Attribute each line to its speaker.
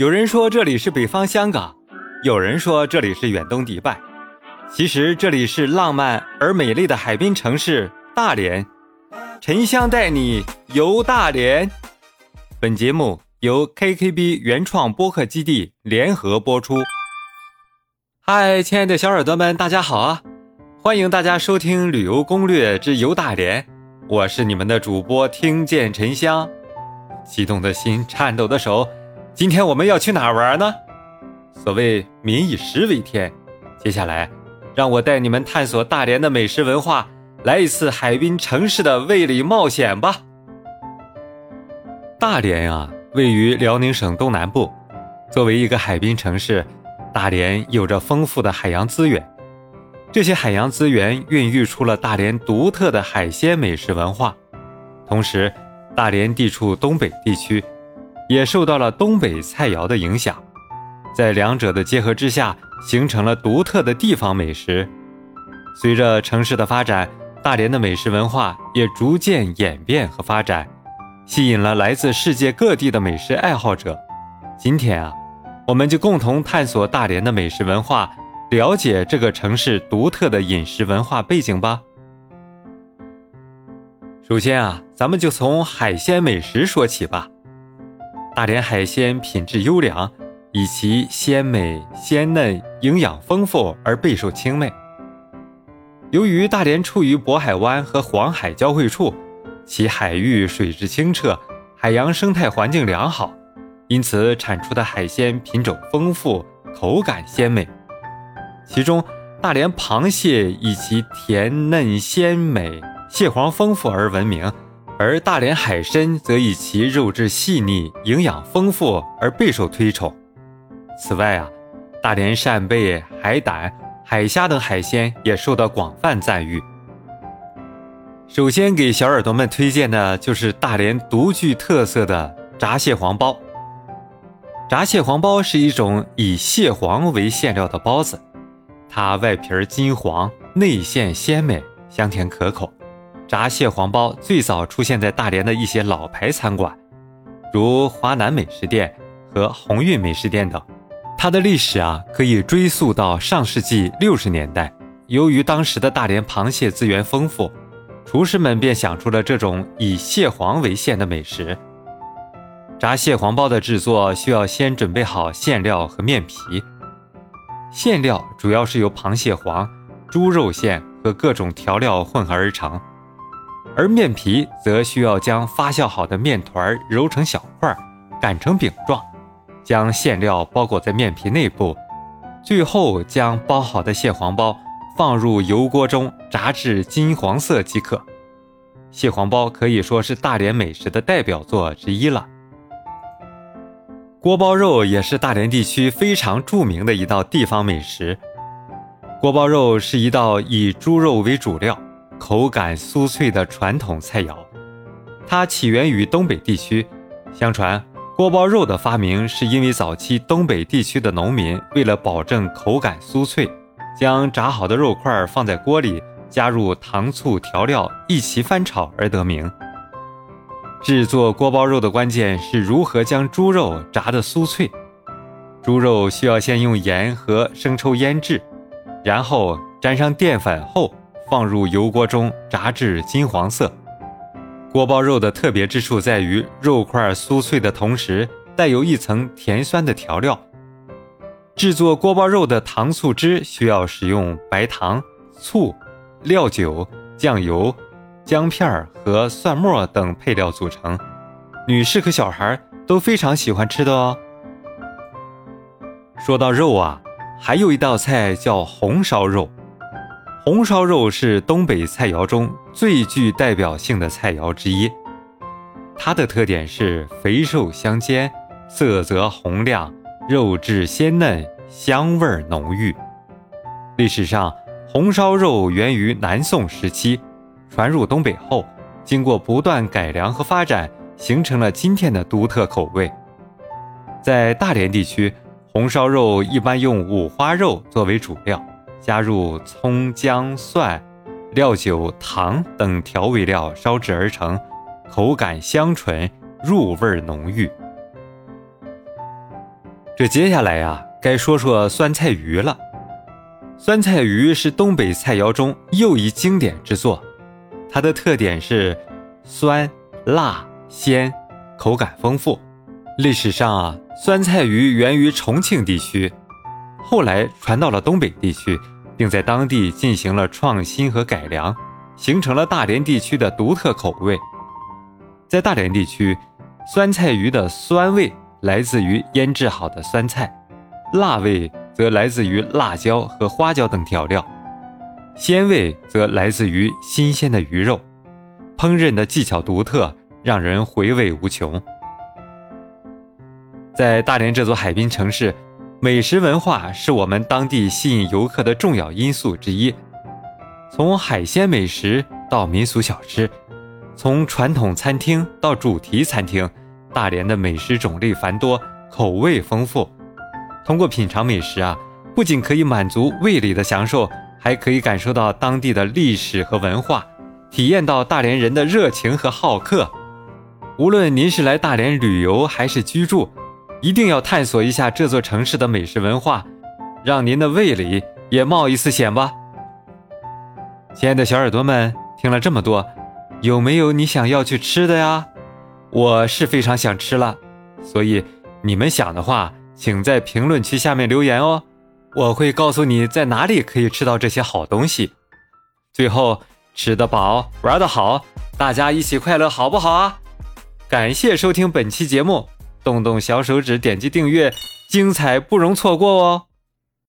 Speaker 1: 有人说这里是北方香港，有人说这里是远东迪拜，其实这里是浪漫而美丽的海滨城市大连。沉香带你游大连。本节目由 KKB 原创播客基地联合播出。嗨，亲爱的小耳朵们，大家好啊！欢迎大家收听旅游攻略之游大连，我是你们的主播听见沉香。激动的心，颤抖的手。今天我们要去哪玩呢？所谓民以食为天，接下来让我带你们探索大连的美食文化，来一次海滨城市的味蕾冒险吧。大连啊，位于辽宁省东南部，作为一个海滨城市，大连有着丰富的海洋资源，这些海洋资源孕育出了大连独特的海鲜美食文化。同时，大连地处东北地区。也受到了东北菜肴的影响，在两者的结合之下，形成了独特的地方美食。随着城市的发展，大连的美食文化也逐渐演变和发展，吸引了来自世界各地的美食爱好者。今天啊，我们就共同探索大连的美食文化，了解这个城市独特的饮食文化背景吧。首先啊，咱们就从海鲜美食说起吧。大连海鲜品质优良，以其鲜美鲜嫩、营养丰富而备受青睐。由于大连处于渤海湾和黄海交汇处，其海域水质清澈，海洋生态环境良好，因此产出的海鲜品种丰富，口感鲜美。其中，大连螃蟹以其甜嫩鲜美、蟹黄丰富而闻名。而大连海参则以其肉质细腻、营养丰富而备受推崇。此外啊，大连扇贝、海胆、海虾等海鲜也受到广泛赞誉。首先给小耳朵们推荐的就是大连独具特色的炸蟹黄包。炸蟹黄包是一种以蟹黄为馅料的包子，它外皮金黄，内馅鲜美，香甜可口。炸蟹黄包最早出现在大连的一些老牌餐馆，如华南美食店和鸿运美食店等。它的历史啊，可以追溯到上世纪六十年代。由于当时的大连螃蟹资源丰富，厨师们便想出了这种以蟹黄为馅的美食。炸蟹黄包的制作需要先准备好馅料和面皮。馅料主要是由螃蟹黄、猪肉馅和各种调料混合而成。而面皮则需要将发酵好的面团揉成小块，擀成饼状，将馅料包裹在面皮内部，最后将包好的蟹黄包放入油锅中炸至金黄色即可。蟹黄包可以说是大连美食的代表作之一了。锅包肉也是大连地区非常著名的一道地方美食。锅包肉是一道以猪肉为主料。口感酥脆的传统菜肴，它起源于东北地区。相传，锅包肉的发明是因为早期东北地区的农民为了保证口感酥脆，将炸好的肉块放在锅里，加入糖醋调料一起翻炒而得名。制作锅包肉的关键是如何将猪肉炸得酥脆。猪肉需要先用盐和生抽腌制，然后沾上淀粉后。放入油锅中炸至金黄色。锅包肉的特别之处在于肉块酥脆的同时，带有一层甜酸的调料。制作锅包肉的糖醋汁需要使用白糖、醋、料酒、酱油、姜片和蒜末等配料组成，女士和小孩都非常喜欢吃的哦。说到肉啊，还有一道菜叫红烧肉。红烧肉是东北菜肴中最具代表性的菜肴之一，它的特点是肥瘦相间，色泽红亮，肉质鲜嫩，香味浓郁。历史上，红烧肉源于南宋时期，传入东北后，经过不断改良和发展，形成了今天的独特口味。在大连地区，红烧肉一般用五花肉作为主料。加入葱、姜、蒜、料酒、糖等调味料烧制而成，口感香醇，入味浓郁。这接下来呀，该说说酸菜鱼了。酸菜鱼是东北菜肴中又一经典之作，它的特点是酸、辣、鲜，口感丰富。历史上啊，酸菜鱼源于重庆地区，后来传到了东北地区，并在当地进行了创新和改良，形成了大连地区的独特口味。在大连地区，酸菜鱼的酸味来自于腌制好的酸菜，辣味则来自于辣椒和花椒等调料，鲜味则来自于新鲜的鱼肉。烹饪的技巧独特，让人回味无穷。在大连这座海滨城市，美食文化是我们当地吸引游客的重要因素之一。从海鲜美食到民俗小吃。从传统餐厅到主题餐厅，大连的美食种类繁多，口味丰富。通过品尝美食啊，不仅可以满足味蕾的享受，还可以感受到当地的历史和文化，体验到大连人的热情和好客。无论您是来大连旅游还是居住，一定要探索一下这座城市的美食文化，让您的胃里也冒一次险吧。亲爱的小耳朵们，听了这么多。有没有你想要去吃的呀？我是非常想吃了，所以你们想的话，请在评论区下面留言哦，我会告诉你在哪里可以吃到这些好东西。最后，吃得饱，玩得好，大家一起快乐，好不好啊？感谢收听本期节目，动动小手指点击订阅，精彩不容错过哦。